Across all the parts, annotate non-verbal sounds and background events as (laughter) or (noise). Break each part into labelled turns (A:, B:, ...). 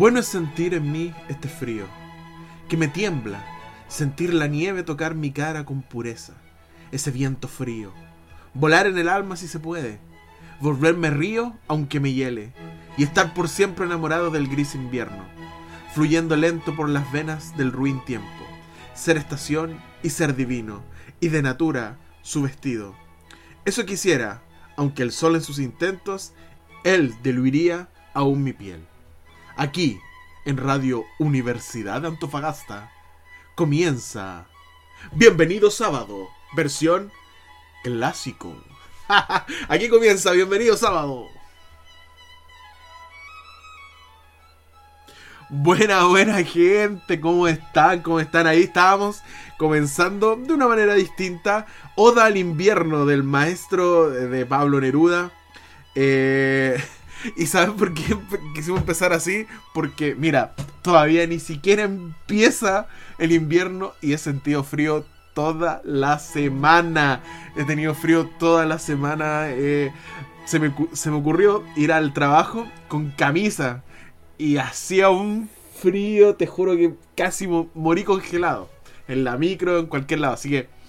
A: Bueno es sentir en mí este frío, que me tiembla, sentir la nieve tocar mi cara con pureza, ese viento frío, volar en el alma si se puede, volverme río aunque me hiele, y estar por siempre enamorado del gris invierno, fluyendo lento por las venas del ruin tiempo, ser estación y ser divino, y de natura su vestido. Eso quisiera, aunque el sol en sus intentos, él diluiría aún mi piel. Aquí, en Radio Universidad de Antofagasta, comienza Bienvenido Sábado, versión clásico. (laughs) Aquí comienza Bienvenido Sábado. Buena, buena gente, ¿cómo están? ¿Cómo están ahí? Estábamos comenzando de una manera distinta. Oda al invierno del maestro de Pablo Neruda. Eh, (laughs) ¿Y saben por qué quisimos empezar así? Porque, mira, todavía ni siquiera empieza el invierno y he sentido frío toda la semana. He tenido frío toda la semana. Eh, se, me, se me ocurrió ir al trabajo con camisa y hacía un frío, te juro que casi morí congelado. En la micro, en cualquier lado. Así que...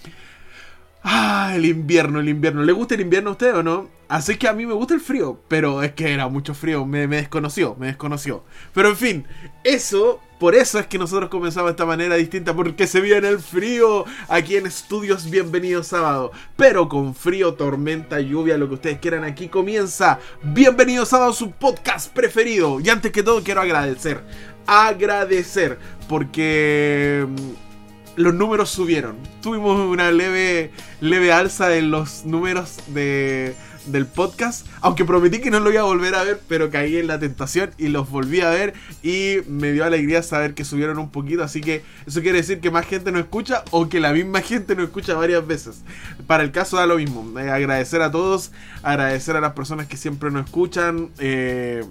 A: Ah, el invierno, el invierno. ¿Le gusta el invierno a usted o no? Así que a mí me gusta el frío, pero es que era mucho frío, me, desconoció, me desconoció. Pero en fin, eso, por eso es que nosotros comenzamos de esta manera distinta, porque se viene el frío aquí en Estudios Bienvenidos Sábado. Pero con frío, tormenta, lluvia, lo que ustedes quieran, aquí comienza Bienvenidos Sábado, su podcast preferido. Y antes que todo quiero agradecer, agradecer, porque mm, los números subieron. Tuvimos una leve, leve alza en los números de del podcast. Aunque prometí que no lo iba a volver a ver, pero caí en la tentación y los volví a ver. Y me dio alegría saber que subieron un poquito. Así que eso quiere decir que más gente no escucha o que la misma gente no escucha varias veces. Para el caso da lo mismo. Eh, agradecer a todos, agradecer a las personas que siempre nos escuchan. Eh,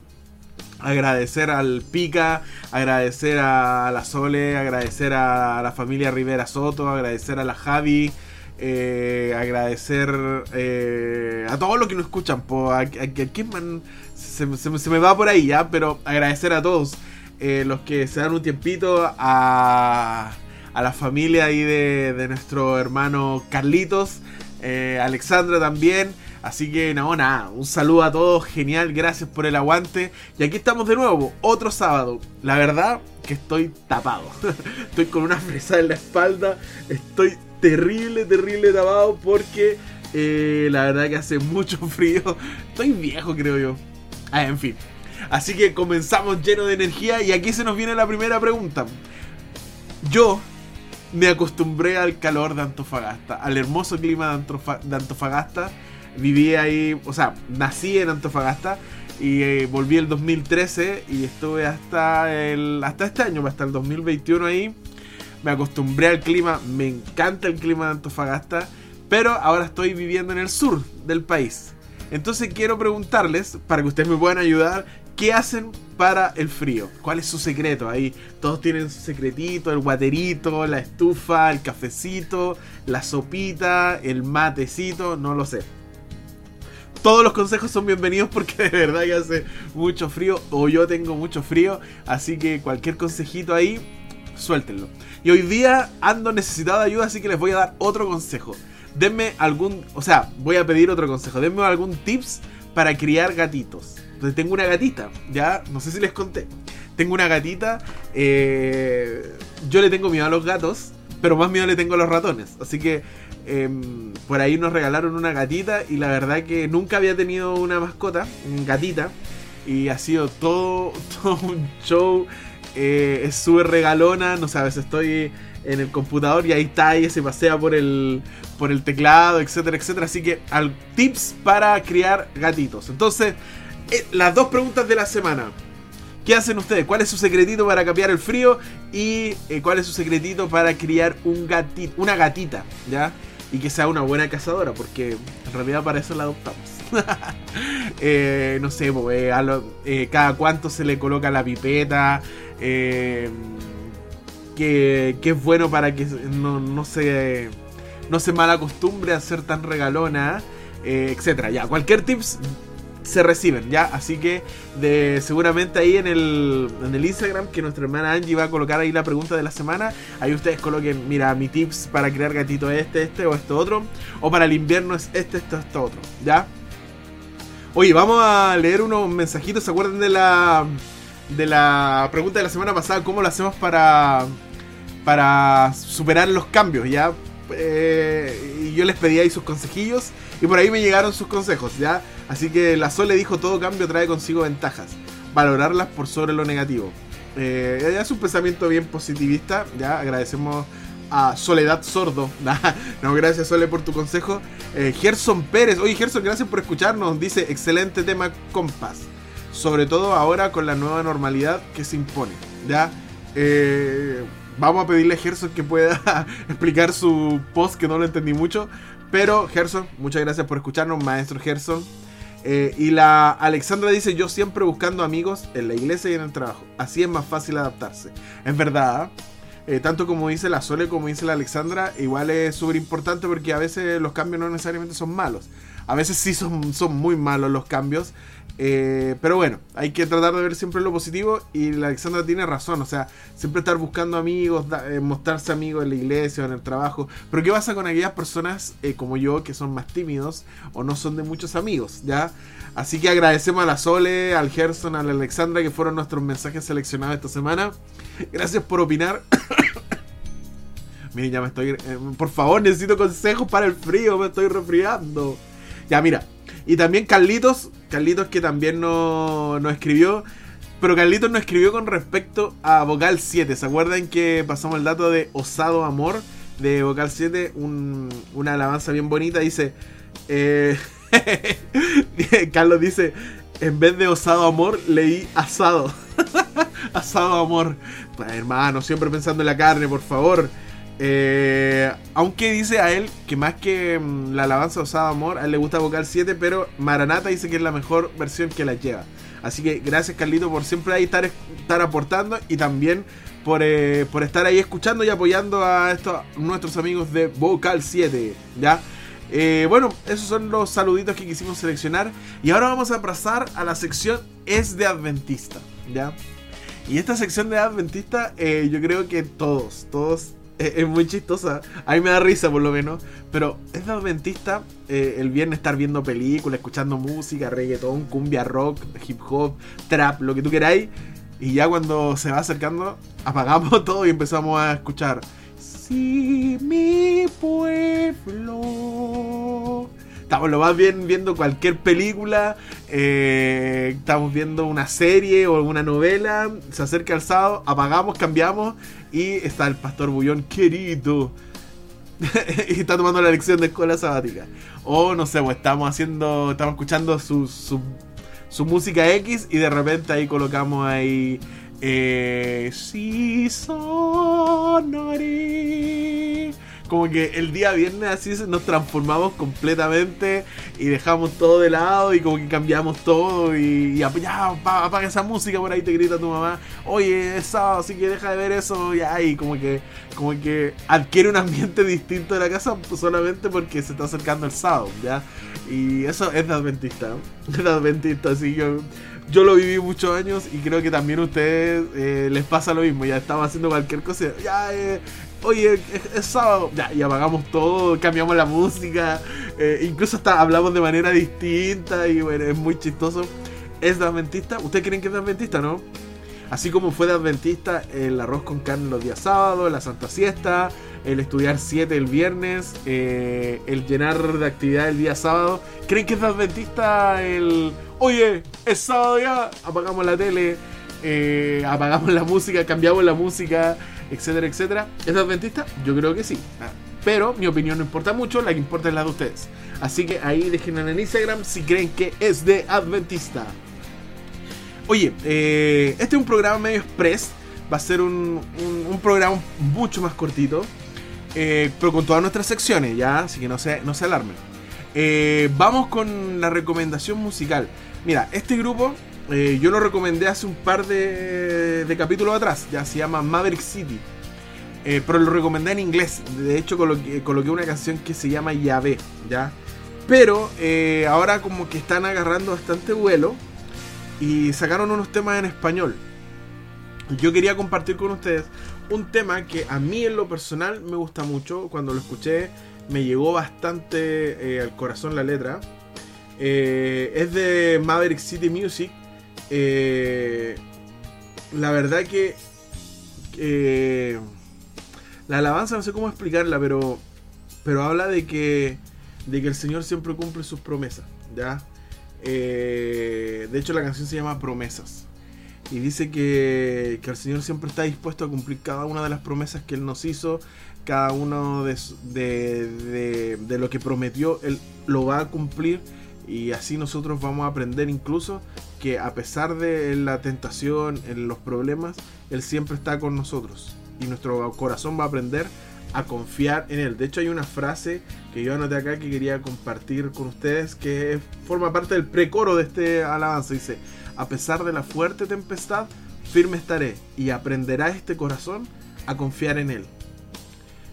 A: agradecer al Pica, agradecer a la Sole, agradecer a la familia Rivera Soto, agradecer a la Javi, eh, agradecer eh, a todos los que nos escuchan. Po, a, se, me va por ahí ya, pero agradecer a todos eh, los que se dan un tiempito, a, a la familia ahí de, de nuestro hermano Carlitos, Alexandra también. Así que no, nada, un saludo a todos, genial, gracias por el aguante. Y aquí estamos de nuevo, otro sábado. La verdad que estoy tapado. (laughs) estoy con una fresa en la espalda, estoy terrible, terrible tapado porque eh, la verdad que hace mucho (laughs) frío. Estoy viejo, creo yo. Ah, en fin. Así que comenzamos lleno de energía y aquí se nos viene la primera pregunta. Yo me acostumbré al calor de Antofagasta, al hermoso clima de, Antofagasta. Viví ahí, o sea, nací en Antofagasta y eh, volví el 2013 y estuve hasta el hasta este año, hasta el 2021 ahí me acostumbré al clima, me encanta el clima de Antofagasta, pero ahora estoy viviendo en el sur del país. Entonces quiero preguntarles, para que ustedes me puedan ayudar, ¿qué hacen para el frío? ¿Cuál es su secreto? Ahí todos tienen su secretito, el guaterito, la estufa, el cafecito, la sopita, el matecito, no lo sé. Todos los consejos son bienvenidos porque de verdad que hace mucho frío o yo tengo mucho frío, así que cualquier consejito ahí, suéltenlo. Y hoy día ando necesitado de ayuda, así que les voy a dar otro consejo. Denme algún, o sea, voy a pedir otro consejo. Denme algún tips para criar gatitos. Entonces tengo una gatita, ya, no sé si les conté. Tengo una gatita, eh, yo le tengo miedo a los gatos, pero más miedo le tengo a los ratones. Así que em, por ahí nos regalaron una gatita y la verdad que nunca había tenido una mascota, gatita. Y ha sido (laughs) todo, un show eh, es súper regalona, no veces estoy en el computador y ahí está, y se pasea por el, por el teclado, etcétera, etcétera. Así que tips para criar gatitos. Entonces, eh, las dos preguntas de la semana. ¿Qué hacen ustedes? ¿Cuál es su secretito para cambiar el frío? Y eh, cuál es su secretito para criar un gatito, una gatita, ¿ya? Y que sea una buena cazadora, porque en realidad para eso la adoptamos. (laughs) no sé, cada cuánto se le coloca la pipeta, eh, que, es bueno para que no, no, se, no se mal acostumbre a ser tan regalona, eh, etcétera. Ya, cualquier tips se reciben, ¿ya? Así que de, seguramente ahí en el, en el Instagram, que nuestra hermana Angie va a colocar ahí la pregunta de la semana, ahí ustedes coloquen, mira, mi tips para crear gatito este, este o esto otro, o para el invierno es este, esto, esto otro, ¿ya? Oye, vamos a leer unos mensajitos, ¿se acuerdan de la de la pregunta de la semana pasada, cómo lo hacemos para para superar los cambios, ¿ya? Eh, y yo les pedí ahí sus consejillos y por ahí me llegaron sus consejos, ¿ya? Así que la Sol le dijo todo cambio trae consigo ventajas, valorarlas por sobre lo negativo. Eh, es un pensamiento bien positivista, ¿ya? Agradecemos a Soledad Sordo. (laughs) no, gracias Sole por tu consejo. Eh, Gerson Pérez, oye Gerson, gracias por escucharnos. Dice, excelente tema compás. Sobre todo ahora con la nueva normalidad que se impone. ¿ya? Eh, vamos a pedirle a Gerson que pueda (laughs) explicar su post que no lo entendí mucho. Pero Gerson, muchas gracias por escucharnos, maestro Gerson. Eh, y la Alexandra dice, yo siempre buscando amigos en la iglesia y en el trabajo. Así es más fácil adaptarse. Es verdad. Eh, tanto como dice la Sole como dice la Alexandra, igual es súper importante porque a veces los cambios no necesariamente son malos. A veces sí son, son muy malos los cambios. Eh, pero bueno, hay que tratar de ver siempre lo positivo y la Alexandra tiene razón, o sea, siempre estar buscando amigos, eh, mostrarse amigos en la iglesia o en el trabajo. Pero ¿qué pasa con aquellas personas como yo que son más tímidos o no son de muchos amigos? ¿Ya? Así que agradecemos a la Sole, al Gerson, a la Alexandra que fueron nuestros mensajes seleccionados esta semana. Gracias por opinar. (coughs) Miren, ya me estoy. Eh, por favor, necesito consejos para el frío, me estoy resfriando. Ya, mira. Y también Carlitos, Carlitos que también nos no escribió. Pero Carlitos nos escribió con respecto a Vocal 7. ¿Se acuerdan que pasamos el dato de Osado Amor de Vocal 7? una alabanza bien bonita. Dice. Eh, (laughs) Carlos dice. En vez de osado amor, leí asado. (laughs) asado amor. Hermano, siempre pensando en la carne, por favor. Eh, aunque dice a él que más que mm, la alabanza osado amor, a él le gusta Vocal 7, pero Maranata dice que es la mejor versión que la lleva. Así que gracias Carlito por siempre ahí estar, estar aportando y también por, eh, por estar ahí escuchando y apoyando a estos nuestros amigos de Vocal 7. ¿Ya? Eh, bueno, esos son los saluditos que quisimos seleccionar. Y ahora vamos a pasar a la sección Es de Adventista. ¿Ya? Y esta sección de Adventista, yo creo que todos, todos es, muy chistosa. A mí me da risa por lo menos. Pero es de adventista eh, el viernes estar viendo películas, escuchando música, reggaetón, cumbia rock, hip hop, trap, lo que tú queráis. Y ya cuando se va acercando, apagamos (laughs) todo y empezamos a escuchar. Si mi pueblo estamos lo más bien viendo cualquier película, eh, estamos viendo una serie o alguna novela, se acerca el sábado, apagamos, cambiamos y está el pastor Bullón querido. (laughs) y está tomando la lección de escuela sabática. O no sé, pues estamos haciendo, estamos escuchando su, su, su música X y de repente ahí colocamos ahí... Eh, sí, sonaré como que el día viernes así nos transformamos completamente y dejamos todo de lado y como que cambiamos todo y, ya, apaga esa música por ahí te grita tu mamá, oye, es sábado, así que deja de ver eso ya y como que, como que adquiere un ambiente (laughs) distinto de la casa solamente porque se está acercando el sábado, ¿ya? Y eso es de adventista, (laughs) es de adventista, así que yo lo viví muchos años y creo que también a ustedes eh, les pasa lo mismo. Ya estaba haciendo cualquier cosa. Ya, eh, oye, es, sábado, ya, y apagamos todo, cambiamos la música, eh, incluso hasta hablamos de manera distinta y bueno, es muy chistoso. ¿Es de adventista? ¿Ustedes creen que es de adventista, no? Así como fue de adventista el arroz con carne los días sábados, la santa siesta, el estudiar 7 el viernes, eh, el llenar de actividad el día sábado. ¿Creen que es de adventista el, oye, es sábado ya, apagamos la tele, eh, apagamos la música, cambiamos la música? Etcétera, etcétera. ¿Es adventista? Yo creo que sí. Ah, pero mi opinión no importa mucho, la que importa es la de ustedes. Así que ahí déjenlo en Instagram si creen que es de adventista. Oye, eh, este es un programa medio express. Va a ser un, programa mucho más cortito. Eh, pero con todas nuestras secciones, ya. Así que no se, no se alarmen. Eh, vamos con la recomendación musical. Mira, este grupo eh, yo lo recomendé hace un par de, capítulos atrás, ya se llama Maverick City. Eh, pero lo recomendé en inglés. De hecho, coloqué, una canción que se llama Yahvé, ¿ya? Pero eh, ahora como que están agarrando bastante vuelo y sacaron unos temas en español. Yo quería compartir con ustedes un tema que a mí en lo personal me gusta mucho. Cuando lo escuché me llegó bastante al corazón la letra. Es de Maverick City Music. La verdad que... la alabanza no sé cómo explicarla, pero, pero habla de que de que el Señor siempre cumple sus promesas, ¿ya? Eh, de hecho, la canción se llama Promesas. Y dice que, que, el Señor siempre está dispuesto a cumplir cada una de las promesas que Él nos hizo, cada uno de, de, de, lo que prometió, Él lo va a cumplir. Y así nosotros vamos a aprender incluso que a pesar de la tentación, en los problemas, Él siempre está con nosotros. Y nuestro corazón va a aprender a confiar en él. De hecho hay una frase que yo anoté acá que quería compartir con ustedes que forma parte del precoro de este alabanza. Dice, a pesar de la fuerte tempestad, firme estaré y aprenderá este corazón a confiar en él.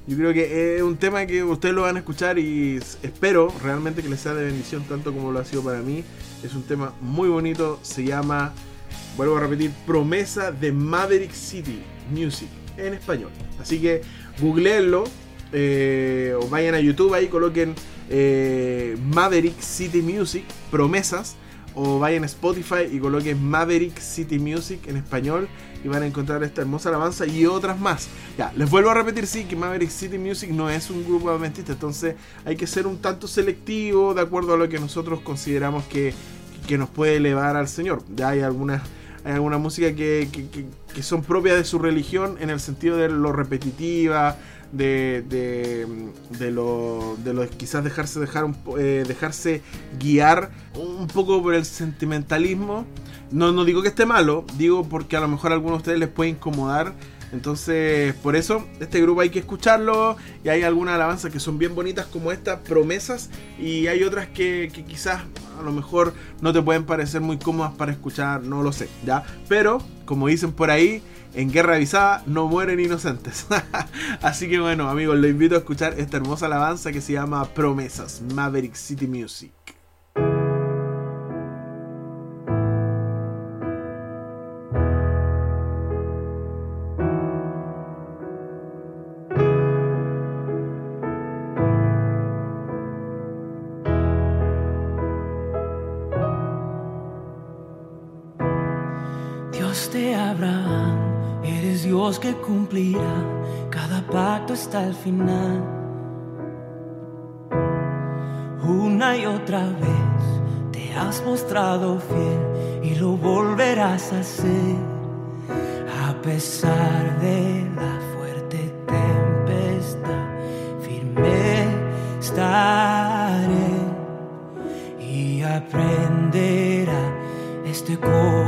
A: Yo creo que es un tema que ustedes lo van a escuchar y espero realmente que les sea de bendición tanto como lo ha sido para mí. Es un tema muy bonito, se llama, vuelvo a repetir, Promesa de Maverick City Music en español. Así que googleenlo eh, o vayan a YouTube ahí, coloquen eh, Maverick City Music, promesas, o vayan a Spotify y coloquen Maverick City Music en español van a encontrar esta hermosa alabanza y otras más. Ya, les vuelvo a repetir, sí, que Maverick City Music no es un grupo adventista, entonces hay que ser un tanto selectivo de acuerdo a lo que nosotros consideramos que, que nos puede elevar al Señor. Ya hay algunas hay alguna música que, que, son propias de su religión en el sentido de lo repetitiva, de, de, lo, de lo quizás dejarse, dejar eh, dejarse guiar un poco por el sentimentalismo. No, no digo que esté malo, digo porque a lo mejor a algunos de ustedes les puede incomodar entonces, por eso, este grupo hay que escucharlo. Y hay algunas alabanzas que son bien bonitas como esta, promesas. Y hay otras que, quizás a lo mejor no te pueden parecer muy cómodas para escuchar, no lo sé, ¿ya? Pero, como dicen por ahí, en guerra avisada no mueren inocentes. (laughs) Así que bueno, amigos, los invito a escuchar esta hermosa alabanza que se llama Promesas, Maverick City Music.
B: Hasta el final. Una y otra vez te has mostrado fiel y lo volverás a hacer a pesar de la fuerte tempestad. Firme estaré y aprenderá este corazón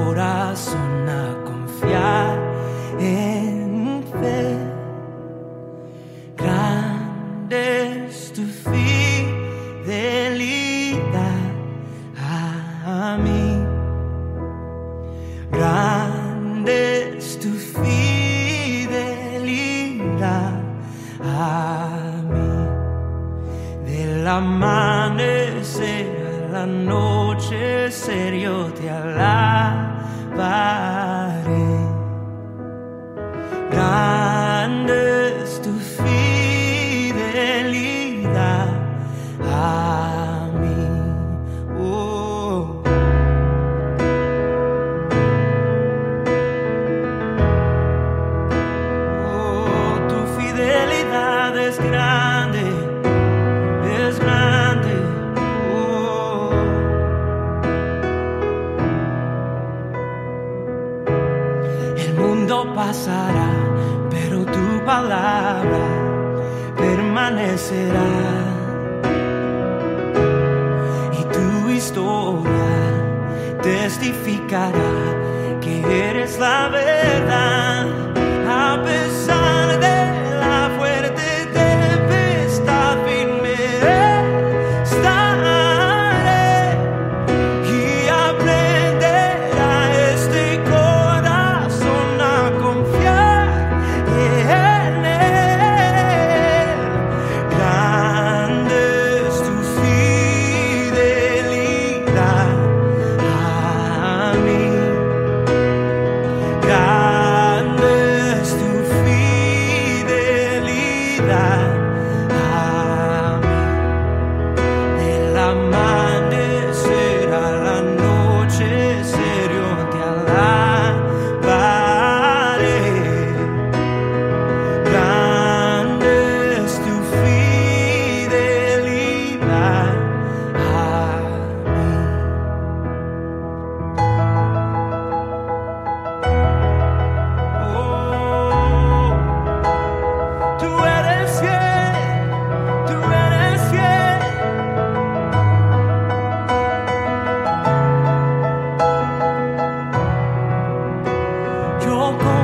A: 着空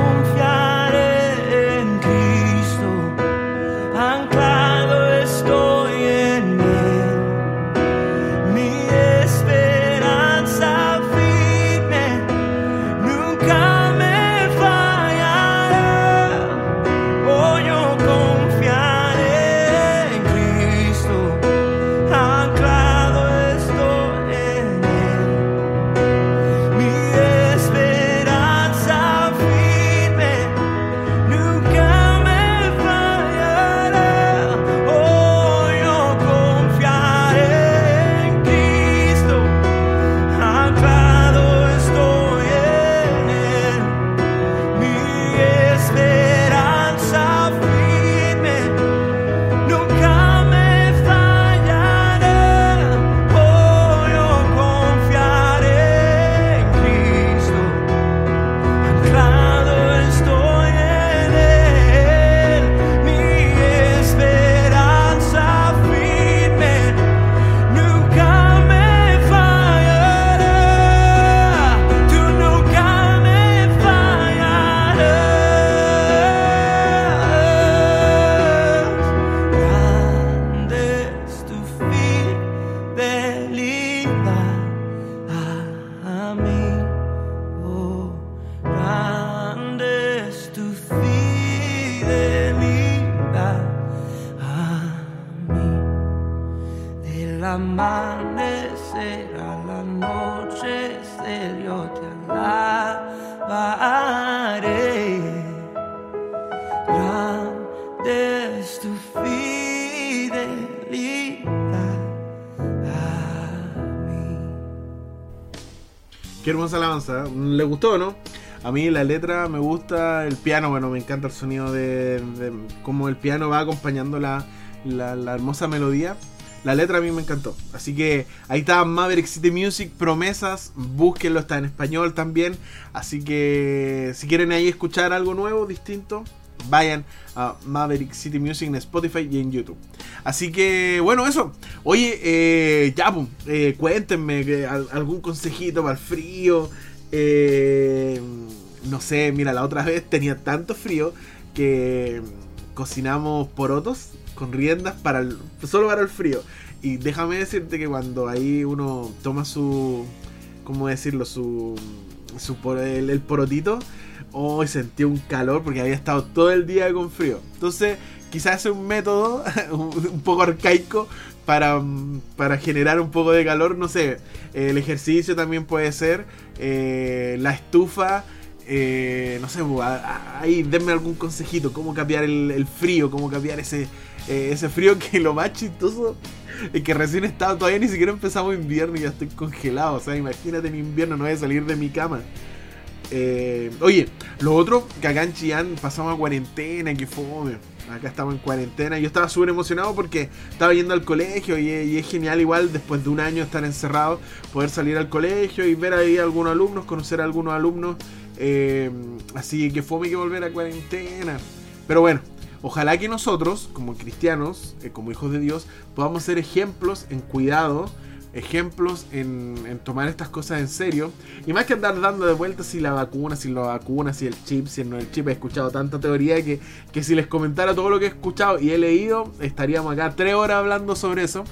A: Alabanza. ¿Le gustó, no? A mí la letra me gusta, el piano, bueno, me encanta el sonido de, cómo el piano va acompañando la, la, la hermosa melodía. La letra a mí me encantó. Así que ahí está Maverick City Music, promesas, búsquenlo, está en español también. Así que si quieren ahí escuchar algo nuevo, distinto, vayan a Maverick City Music en Spotify y en YouTube. Así que, bueno, eso. Oye, eh, ya, pum, eh, cuéntenme al- algún consejito para el frío. Eh, no sé, mira, la otra vez tenía tanto frío que cocinamos porotos con riendas para el- solo para el frío. Y déjame decirte que cuando ahí uno toma su, ¿cómo decirlo? Su, su el, el porotito, hoy sentí un calor porque había estado todo el día con frío. Entonces, quizás es un método (laughs) un poco arcaico para, mm, para generar un poco de calor, no sé. El ejercicio también puede ser, eh, la estufa. eh, no sé, ahí denme algún consejito, cómo cambiar el, el frío, cómo cambiar ese, eh, ese frío (laughs) que lo más chistoso es que recién estaba, todavía ni siquiera empezamos invierno y ya estoy congelado. O sea, imagínate en invierno, no voy a salir de mi cama. Eh, oye, lo otro, que acá en Chillán pasamos a cuarentena, que fome. Acá estamos en cuarentena. Yo estaba súper emocionado porque estaba yendo al colegio y, y es genial igual después de un año estar encerrado, poder salir al colegio y ver ahí a algunos alumnos, conocer a algunos alumnos. Eh, así que fome que volver a cuarentena. Pero bueno, ojalá que nosotros, como cristianos, eh, como hijos de Dios, podamos ser ejemplos en cuidado, ejemplos en, tomar estas cosas en serio. Y más que andar dando de vueltas si la vacuna, si la vacuna, si el chip, si no el chip, he escuchado tanta teoría que, que si les comentara todo lo que he escuchado y he leído, estaríamos acá tres horas hablando sobre eso.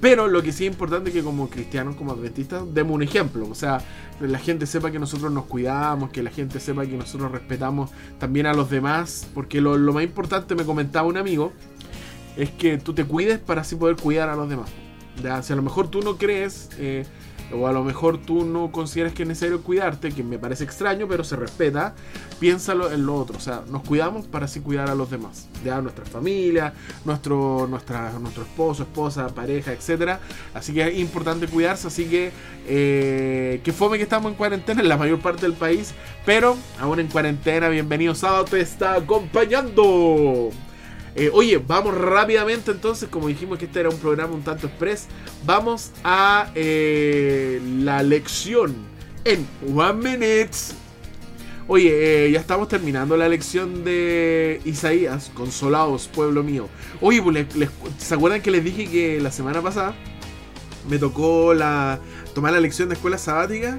A: Pero lo que sí es importante es que como cristianos, como adventistas, demos un ejemplo. O sea, la gente sepa que nosotros nos cuidamos, que la gente sepa que nosotros respetamos también a los demás. Porque lo, lo más importante, me comentaba un amigo, es que tú te cuides para así poder cuidar a los demás. Ya, si a lo mejor tú no crees, eh, o a lo mejor tú no consideras que es necesario cuidarte, que me parece extraño, pero se respeta, piénsalo en lo otro. O sea, nos cuidamos para así cuidar a los demás. Ya, nuestra familia, nuestro, nuestra, nuestro esposo, esposa, pareja, etcétera. Así que es importante cuidarse. Así que, eh, que fome que estamos en cuarentena en la mayor parte del país, pero aún en cuarentena, bienvenido sábado, te está acompañando. Eh, oye, vamos rápidamente entonces, como dijimos que este era un programa un tanto express, vamos a eh, la lección en One Minute. Oye, eh, ya estamos terminando la lección de Isaías, consolaos, pueblo mío. Oye, pues, ¿se acuerdan que les dije que la semana pasada me tocó la, tomar la lección de escuela sabática?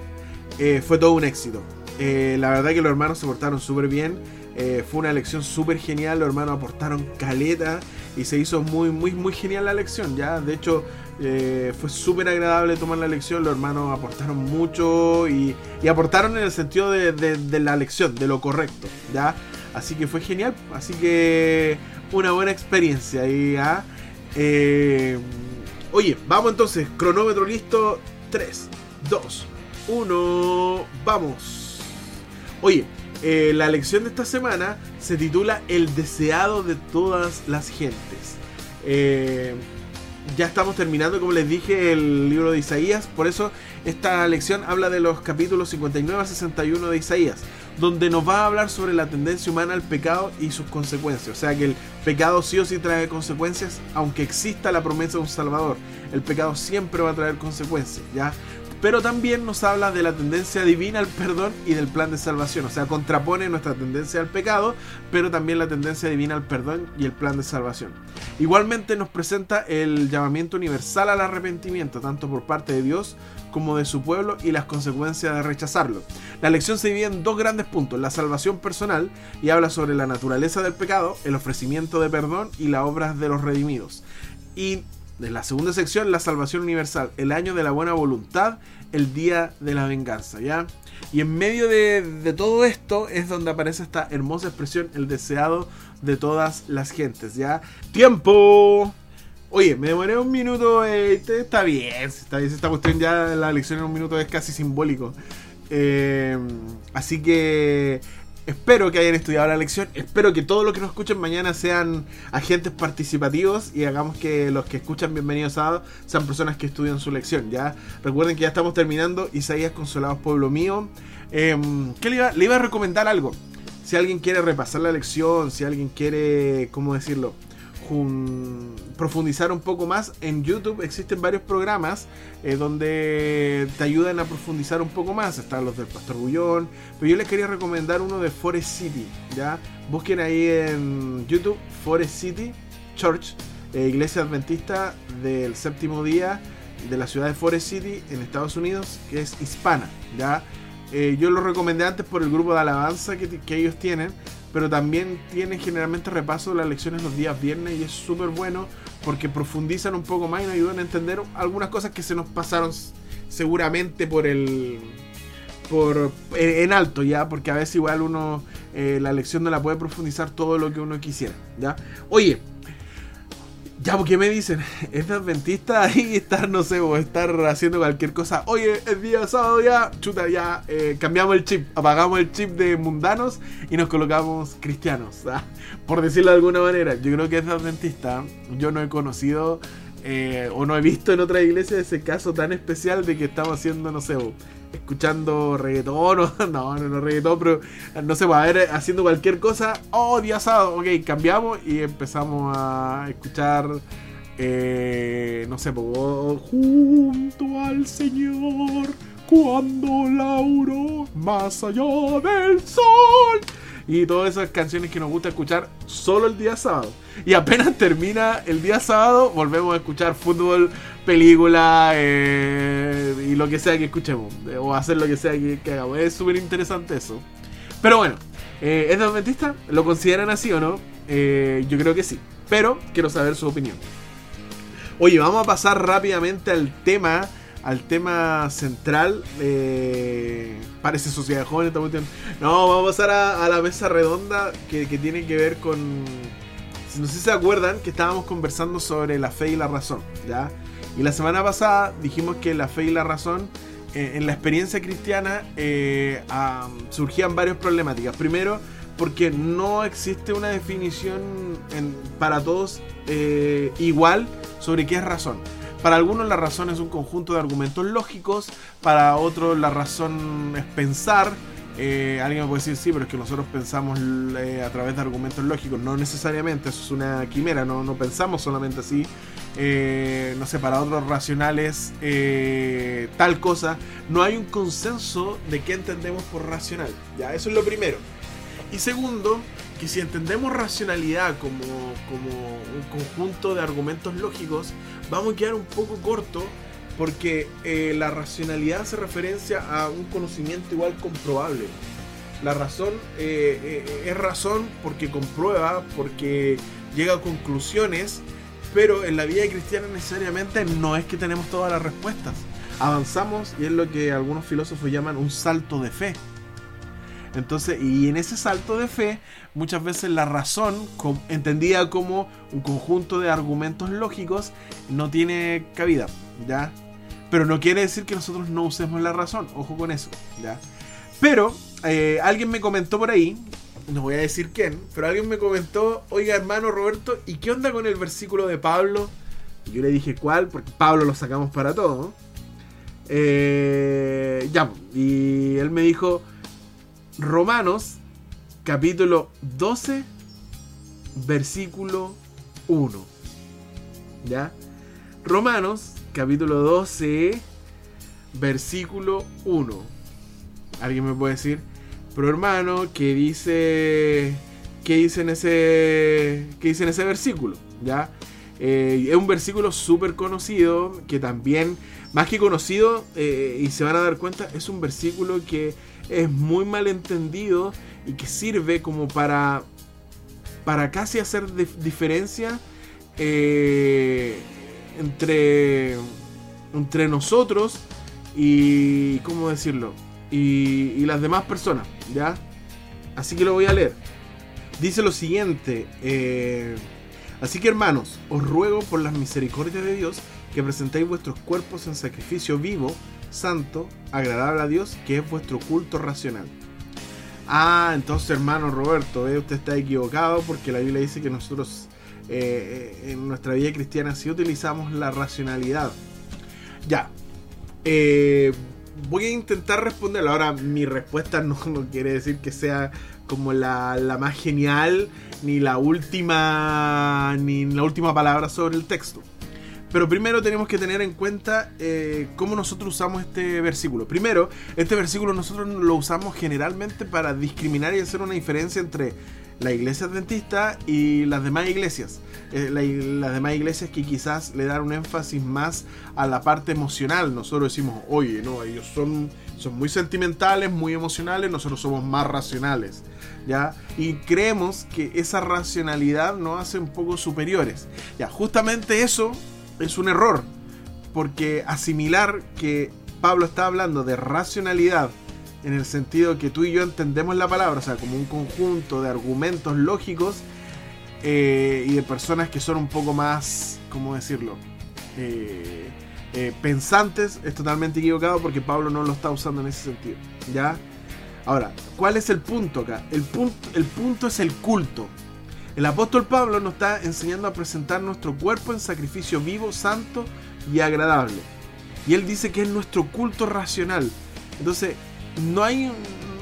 A: Fue todo un éxito. La verdad que los hermanos se portaron súper bien. Eh, fue una lección súper genial. Los hermanos aportaron caleta y se hizo muy, muy, muy genial la lección. Ya, de hecho, eh, fue súper agradable tomar la lección. Los hermanos aportaron mucho y, y aportaron en el sentido de, de- la lección, de lo correcto. Ya, así que fue genial. Así que una buena experiencia. Y, ya. Eh, oye, vamos entonces. Cronómetro listo. 3, 2, 1. Vamos. Oye, eh, la lección de esta semana se titula El deseado de todas las gentes. Eh, ya estamos terminando, como les dije, el libro de Isaías. Por eso esta lección habla de los capítulos 59 a 61 de Isaías, donde nos va a hablar sobre la tendencia humana al pecado y sus consecuencias. O sea que el pecado sí o sí trae consecuencias, aunque exista la promesa de un Salvador. El pecado siempre va a traer consecuencias, ¿ya? Pero también nos habla de la tendencia divina al perdón y del plan de salvación. O sea, contrapone nuestra tendencia al pecado, pero también la tendencia divina al perdón y el plan de salvación. Igualmente nos presenta el llamamiento universal al arrepentimiento, tanto por parte de Dios como de su pueblo y las consecuencias de rechazarlo. La lección se divide en dos grandes puntos, la salvación personal y habla sobre la naturaleza del pecado, el ofrecimiento de perdón y las obras de los redimidos. Y en la segunda sección, la salvación universal, el año de la buena voluntad, el día de la venganza, ¿ya? Y en medio de, de todo esto es donde aparece esta hermosa expresión, el deseado de todas las gentes, ¿ya? ¡Tiempo! Oye, me demoré un minuto, eh, está bien, está bien, esta cuestión ya la lección en un minuto es casi simbólico. Eh, así que espero que hayan estudiado la lección. Espero que todos los que nos escuchen mañana sean agentes participativos y hagamos que los que escuchan Bienvenidos Sábado sean personas que estudian su lección. Ya recuerden que ya estamos terminando. Isaías Consolados Pueblo Mío. Eh, ¿Qué le iba, le iba a recomendar algo? Si alguien quiere repasar la lección, si alguien quiere, ¿cómo decirlo? Jun- profundizar un poco más, en YouTube existen varios programas eh, donde te ayudan a profundizar un poco más. Están los del Pastor Bullón, pero yo les quería recomendar uno de Forest City. ¿ya? Busquen ahí en YouTube Forest City Church, eh, iglesia adventista del séptimo día de la ciudad de Forest City en Estados Unidos, que es hispana. ¿ya? Eh, yo lo recomendé antes por el grupo de alabanza que, que ellos tienen, pero también tienen generalmente repaso de las lecciones los días viernes y es súper bueno porque profundizan un poco más y nos ayudan a entender algunas cosas que se nos pasaron seguramente por el por en en alto ya porque a veces igual uno eh, la lección no la puede profundizar todo lo que uno quisiera ya oye ya, porque me dicen, (laughs) es de adventista ahí (laughs) estar, no sé, o estar haciendo cualquier cosa. Oye, es día sábado ya, chuta, ya, eh, cambiamos el chip, apagamos el chip de mundanos y nos colocamos cristianos, ah, (laughs) por decirlo de alguna manera. Yo creo que es de adventista. Yo no he conocido eh, o no he visto en otra iglesia ese caso tan especial de que estamos haciendo, no sé, escuchando reggaetón (laughs) o no, no, no reggaetón, pero no sé, va a ver haciendo cualquier cosa. Oh, día ok, cambiamos y empezamos a escuchar. eh, no sé, po, oh, junto al Señor, cuando lauro más allá del sol. Y todas esas canciones que nos gusta escuchar solo el día sábado. Y apenas (laughs) termina el día sábado, volvemos a escuchar fútbol, película eh, y lo que sea que escuchemos. eh, O hacer lo que sea que, que hagamos. Es súper interesante eso. Pero bueno, eh, ¿es adventista? ¿Lo consideran así o no? Eh, yo creo que sí. Pero quiero saber su opinión. Oye, vamos a pasar rápidamente al tema. Al tema central. Eh, parece sociedad joven esta. No, vamos a pasar a, la mesa redonda que, que tiene que ver con. No sé si se acuerdan que estábamos conversando sobre la fe y la razón, ¿ya? Y la semana pasada dijimos que la fe y la razón, eh, en la experiencia cristiana, eh, surgían varias problemáticas. Primero, porque no existe una definición para todos eh, igual sobre qué es razón. Para algunos la razón es un conjunto de argumentos lógicos, para otros la razón es pensar. Eh, alguien me puede decir, sí, pero es que nosotros pensamos eh, a través de argumentos lógicos. No necesariamente, eso es una quimera, no, no pensamos solamente así. Eh, no sé, para otros racionales, eh, tal cosa. No hay un consenso de qué entendemos por racional. Ya, eso es lo primero. Y segundo, que si entendemos racionalidad como, como un conjunto de argumentos lógicos, vamos a quedar un poco corto porque eh, la racionalidad hace referencia a un conocimiento igual comprobable. La razón eh, eh, es razón porque comprueba, porque llega a conclusiones, pero en la vida cristiana necesariamente no es que tenemos todas las respuestas. Avanzamos y es lo que algunos filósofos llaman un salto de fe. Entonces, y en ese salto de fe, muchas veces la razón, entendida como un conjunto de argumentos lógicos, no tiene cabida, ¿ya? Pero no quiere decir que nosotros no usemos la razón, ojo con eso, ¿ya? Pero, eh, alguien me comentó por ahí, no voy a decir quién, pero alguien me comentó, oiga hermano Roberto, ¿y qué onda con el versículo de Pablo? Yo le dije, ¿cuál? Porque Pablo lo sacamos para todo. Eh, ya, y él me dijo, Romanos, capítulo 12, versículo 1. ¿Ya? Romanos, capítulo 12, versículo 1. Alguien me puede decir, pero hermano, ¿qué dice, qué dice en ese, qué dice en ese versículo? ¿Ya? Eh, es un versículo súper conocido, que también, más que conocido, eh, y se van a dar cuenta, es un versículo que es muy mal entendido y que sirve como para, para casi hacer dif- diferencia eh, entre, entre nosotros y, ¿cómo decirlo? Y, y las demás personas, ¿ya? Así que lo voy a leer. Dice lo siguiente, eh, así que hermanos, os ruego por las misericordias de Dios que presentéis vuestros cuerpos en sacrificio vivo, santo, agradable a Dios, que es vuestro culto racional. Ah, entonces hermano Roberto, usted está equivocado porque la Biblia dice que nosotros eh, eh, en nuestra vida cristiana sí utilizamos la racionalidad. Ya, eh, voy a intentar responderlo. Ahora, mi respuesta no, quiere decir que sea como la, la, más genial, ni la última. ni la última palabra sobre el texto. Pero primero tenemos que tener en cuenta eh, cómo nosotros usamos este versículo. Primero, este versículo nosotros lo usamos generalmente para discriminar y hacer una diferencia entre la iglesia adventista y las demás iglesias. Eh, las demás iglesias que quizás le dan un énfasis más a la parte emocional. Nosotros decimos, oye, no, ellos son, son muy sentimentales, muy emocionales, nosotros somos más racionales. ¿Ya? Y creemos que esa racionalidad nos hace un poco superiores. Ya, justamente eso es un error, porque asimilar que Pablo está hablando de racionalidad en el sentido que tú y yo entendemos la palabra, o sea, como un conjunto de argumentos lógicos eh, y de personas que son un poco más, ¿cómo decirlo? Eh, eh, pensantes, es totalmente equivocado porque Pablo no lo está usando en ese sentido, ¿ya? Ahora, ¿cuál es el punto acá? El punto, el punto es el culto. El apóstol Pablo nos está enseñando a presentar nuestro cuerpo en sacrificio vivo, santo y agradable. Y él dice que es nuestro culto racional. Entonces, no hay,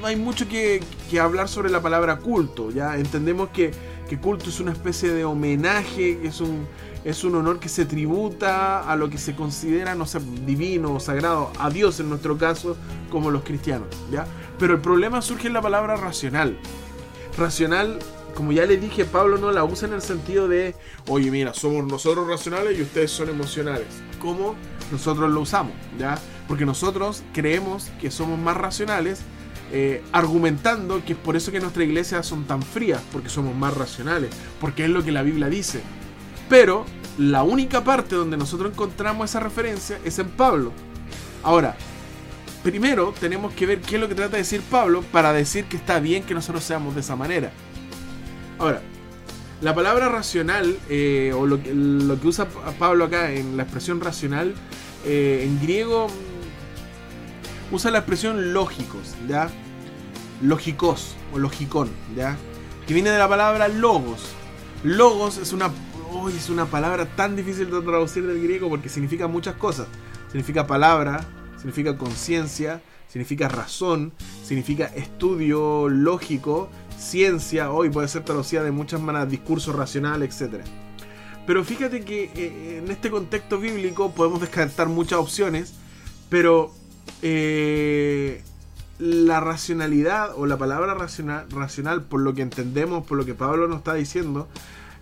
A: no hay mucho que, hablar sobre la palabra culto. Ya entendemos que, culto es una especie de homenaje, es un, es un honor que se tributa a lo que se considera, no sé, divino o sagrado, a Dios en nuestro caso, como los cristianos. Pero el problema surge en la palabra racional. Racional como ya le dije, Pablo no la usa en el sentido de, oye, mira, somos nosotros racionales y ustedes son emocionales. Como nosotros lo usamos, ¿ya? Porque nosotros creemos que somos más racionales, eh, argumentando que es por eso que nuestras iglesias son tan frías, porque somos más racionales, porque es lo que la Biblia dice. Pero la única parte donde nosotros encontramos esa referencia es en Pablo. Ahora, primero tenemos que ver qué es lo que trata de decir Pablo para decir que está bien que nosotros seamos de esa manera. Ahora, la palabra racional, eh, o lo que, usa Pablo acá en la expresión racional, eh, en griego mm, usa la expresión lógicos, ¿ya? Lógicos o logicón, ¿ya? Que viene de la palabra logos. Logos es una, es una palabra tan difícil de traducir del griego porque significa muchas cosas. Significa palabra, significa conciencia, significa razón, significa estudio lógico ciencia, hoy puede ser traducida de muchas maneras, discurso racional, etc. Pero fíjate que eh, en este contexto bíblico podemos descartar muchas opciones, pero eh, la racionalidad o la palabra racional, racional, por lo que entendemos, por lo que Pablo nos está diciendo,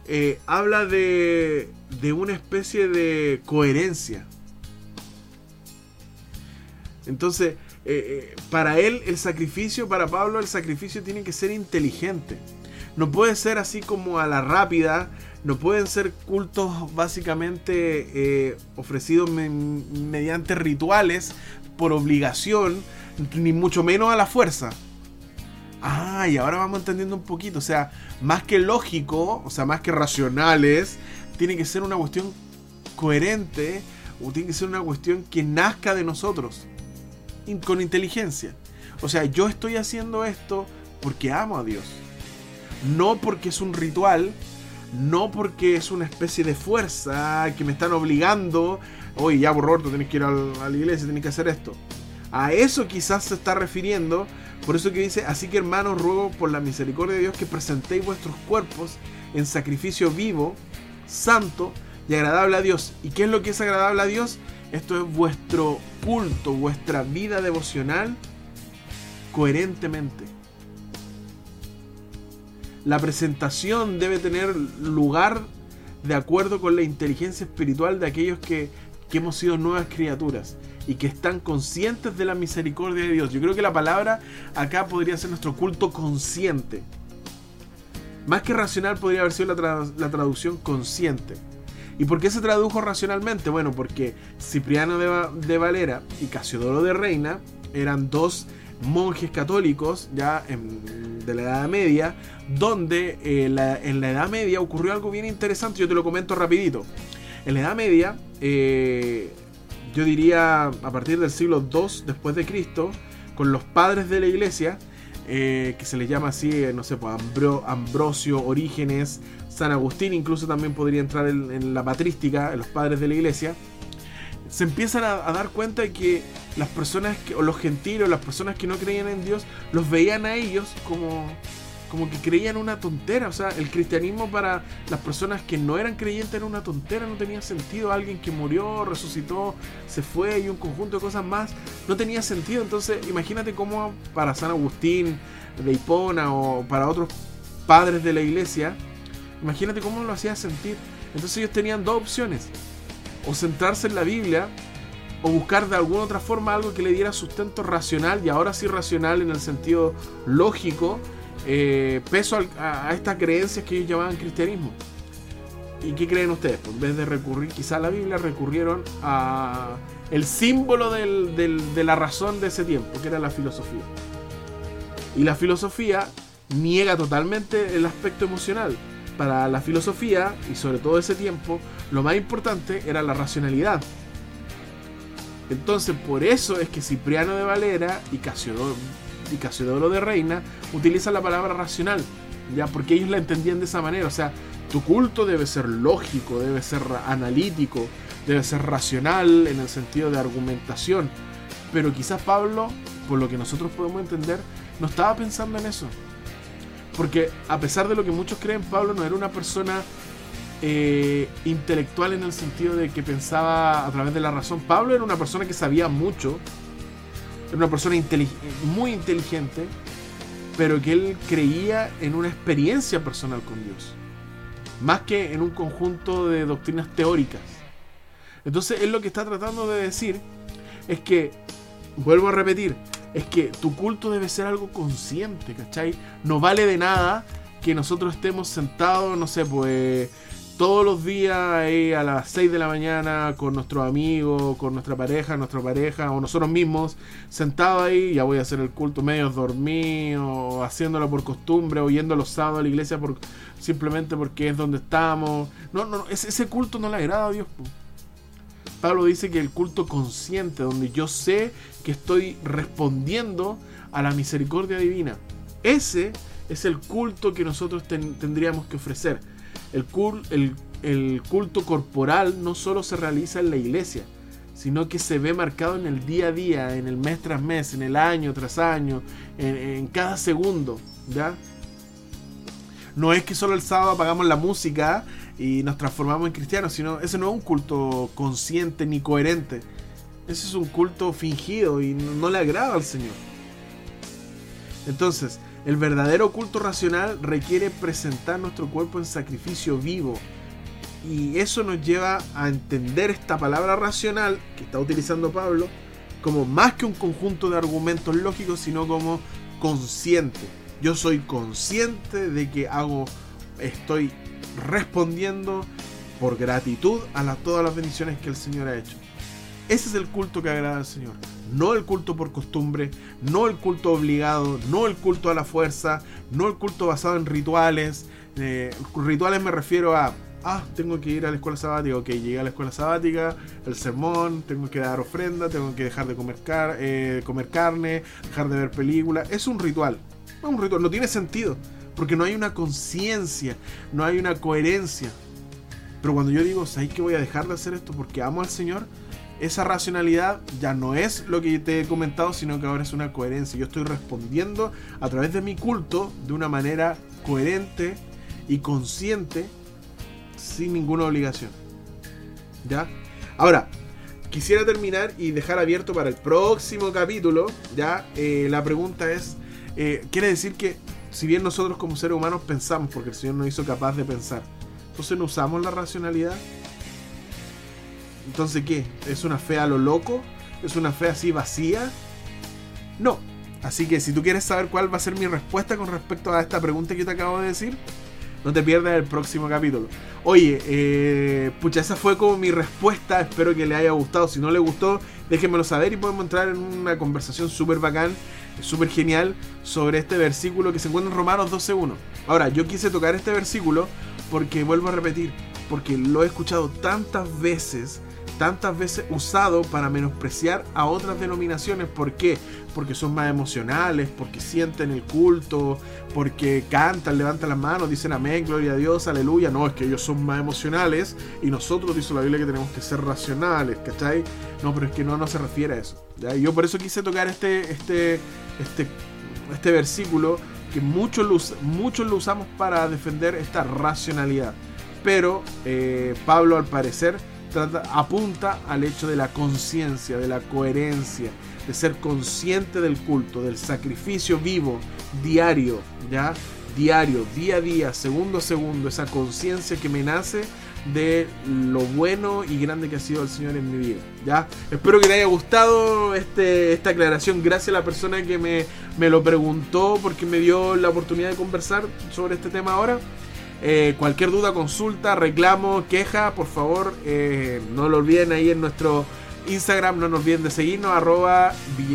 A: eh, habla de, de una especie de coherencia. Entonces, eh, eh, para él el sacrificio, para Pablo el sacrificio tiene que ser inteligente. No puede ser así como a la rápida, no pueden ser cultos básicamente eh, ofrecidos mediante rituales por obligación, ni mucho menos a la fuerza. Ah, y ahora vamos entendiendo un poquito, o sea, más que lógico, o sea, más que racionales, tiene que ser una cuestión coherente o tiene que ser una cuestión que nazca de nosotros con inteligencia. O sea, yo estoy haciendo esto porque amo a Dios. No porque es un ritual, no porque es una especie de fuerza que me están obligando. Oye, ya por tú tienes que ir a la iglesia, tienes que hacer esto. A eso quizás se está refiriendo. Por eso que dice, así que hermanos, ruego por la misericordia de Dios que presentéis vuestros cuerpos en sacrificio vivo, santo y agradable a Dios. ¿Y qué es lo que es agradable a Dios? Esto es vuestro culto, vuestra vida devocional coherentemente. La presentación debe tener lugar de acuerdo con la inteligencia espiritual de aquellos que, que hemos sido nuevas criaturas y que están conscientes de la misericordia de Dios. Yo creo que la palabra acá podría ser nuestro culto consciente. Más que racional podría haber sido la, la traducción consciente. ¿Y por qué se tradujo racionalmente? Bueno, porque Cipriano de, Valera y Casiodoro de Reina eran dos monjes católicos ya de la Edad Media, donde eh, en la Edad Media ocurrió algo bien interesante, yo te lo comento rapidito. En la Edad Media, eh, yo diría a partir del siglo II después de Cristo, con los padres de la iglesia, eh, que se les llama así, no sé, pues Ambrosio, Orígenes, San Agustín, incluso también podría entrar en, la patrística, en los padres de la iglesia, se empiezan a, dar cuenta de que las personas, que, o los gentiles, las personas que no creían en Dios, los veían a ellos como, como que creían una tontera. O sea, el cristianismo para las personas que no eran creyentes era una tontera, no tenía sentido. Alguien que murió, resucitó, se fue y un conjunto de cosas más, no tenía sentido. Entonces, imagínate cómo para San Agustín de Hipona o para otros padres de la iglesia, imagínate cómo lo hacía sentir. Entonces ellos tenían dos opciones. O centrarse en la Biblia o buscar de alguna otra forma algo que le diera sustento racional y ahora sí racional en el sentido lógico eh, peso a, estas creencias que ellos llamaban cristianismo. ¿Y qué creen ustedes? Pues en vez de recurrir quizá a la Biblia, recurrieron a el símbolo de la razón de ese tiempo, que era la filosofía. Y la filosofía niega totalmente el aspecto emocional. Para la filosofía, y sobre todo ese tiempo, lo más importante era la racionalidad. Entonces, por eso es que Cipriano de Valera y Casiodoro, de Reina utilizan la palabra racional, ya porque ellos la entendían de esa manera. O sea, tu culto debe ser lógico, debe ser analítico, debe ser racional en el sentido de argumentación. Pero quizás Pablo, por lo que nosotros podemos entender, no estaba pensando en eso. Porque a pesar de lo que muchos creen, Pablo no era una persona eh, intelectual en el sentido de que pensaba a través de la razón. Pablo era una persona que sabía mucho, era una persona muy inteligente, pero que él creía en una experiencia personal con Dios, más que en un conjunto de doctrinas teóricas. Entonces él lo que está tratando de decir es que, vuelvo a repetir, es que tu culto debe ser algo consciente, ¿cachai? No vale de nada que nosotros estemos sentados, no sé, pues todos los días a las 6 de la mañana con nuestros amigos, con nuestra pareja, nuestra pareja o nosotros mismos, sentados ahí, ya voy a hacer el culto medio dormido, haciéndolo por costumbre, o yendo los sábados a la iglesia por, simplemente porque es donde estamos. No, no, ese, ese culto no le agrada a Dios. Pablo dice que el culto consciente, donde yo sé que estoy respondiendo a la misericordia divina, ese es el culto que nosotros tendríamos que ofrecer el, el, culto corporal no solo se realiza en la iglesia, sino que se ve marcado en el día a día, en el mes tras mes, en el año tras año, en, cada segundo. ¿ya? No es que solo el sábado apagamos la música y nos transformamos en cristianos, sino ese no es un culto consciente ni coherente. Ese es un culto fingido y no le agrada al Señor. Entonces, el verdadero culto racional requiere presentar nuestro cuerpo en sacrificio vivo. Y eso nos lleva a entender esta palabra racional que está utilizando Pablo como más que un conjunto de argumentos lógicos, sino como consciente. Yo soy consciente de que hago, estoy respondiendo por gratitud a todas las bendiciones que el Señor ha hecho. Ese es el culto que agrada al Señor no el culto por costumbre, no el culto obligado, no el culto a la fuerza, no el culto basado en rituales. Eh, rituales me refiero a, ah, tengo que ir a la escuela sabática, ok, llegué a la escuela sabática, el sermón, tengo que dar ofrenda, tengo que dejar de comer, eh, comer carne, dejar de ver películas. Es un ritual, no un ritual, no tiene sentido, porque no hay una conciencia, no hay una coherencia. Pero cuando yo digo, ¿sabéis que voy a dejar de hacer esto porque amo al Señor? esa racionalidad ya no es lo que te he comentado, sino que ahora es una coherencia. Yo estoy respondiendo a través de mi culto de una manera coherente y consciente, sin ninguna obligación. ¿Ya? Ahora, quisiera terminar y dejar abierto para el próximo capítulo, ¿ya? Eh, la pregunta es, eh, quiere decir que si bien nosotros como seres humanos pensamos, porque el Señor nos hizo capaz de pensar, entonces no usamos la racionalidad entonces, ¿qué? ¿Es una fe a lo loco? ¿Es una fe así vacía? No. Así que si tú quieres saber cuál va a ser mi respuesta con respecto a esta pregunta que te acabo de decir, no te pierdas el próximo capítulo. Oye, eh, pucha, esa fue como mi respuesta. Espero que le haya gustado. Si no le gustó, déjenmelo saber y podemos entrar en una conversación súper bacán, súper genial sobre este versículo que se encuentra en Romanos 12.1. Ahora, yo quise tocar este versículo porque vuelvo a repetir, porque lo he escuchado tantas veces tantas veces usado para menospreciar a otras denominaciones. ¿Por qué? Porque son más emocionales, porque sienten el culto, porque cantan, levantan las manos, dicen amén, gloria a Dios, aleluya. No, es que ellos son más emocionales y nosotros, dice la Biblia, que tenemos que ser racionales, ¿cachai? No, pero es que no, no se refiere a eso. Yo por eso quise tocar este, este, este, este versículo que muchos lo, muchos lo usamos para defender esta racionalidad. Pero eh, Pablo al parecer apunta al hecho de la conciencia, de la coherencia, de ser consciente del culto, del sacrificio vivo, diario, ¿ya? Diario, día a día, segundo a segundo, esa conciencia que me nace de lo bueno y grande que ha sido el Señor en mi vida. ¿ya? Espero que te haya gustado este, esta aclaración. Gracias a la persona que me, me lo preguntó porque me dio la oportunidad de conversar sobre este tema ahora. Eh, cualquier duda, consulta, reclamo, queja, por favor, eh, no lo olviden ahí en nuestro Instagram, no nos olviden de seguirnos, arroba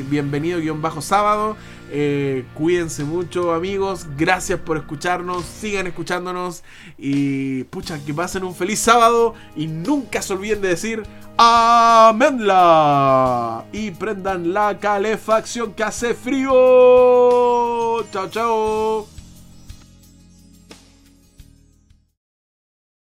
A: bienvenido-sábado. Eh, cuídense mucho amigos, gracias por escucharnos, sigan escuchándonos. Y pucha, que pasen un feliz sábado. Y nunca se olviden de decir amenla y prendan la calefacción que hace frío. Chao, chao.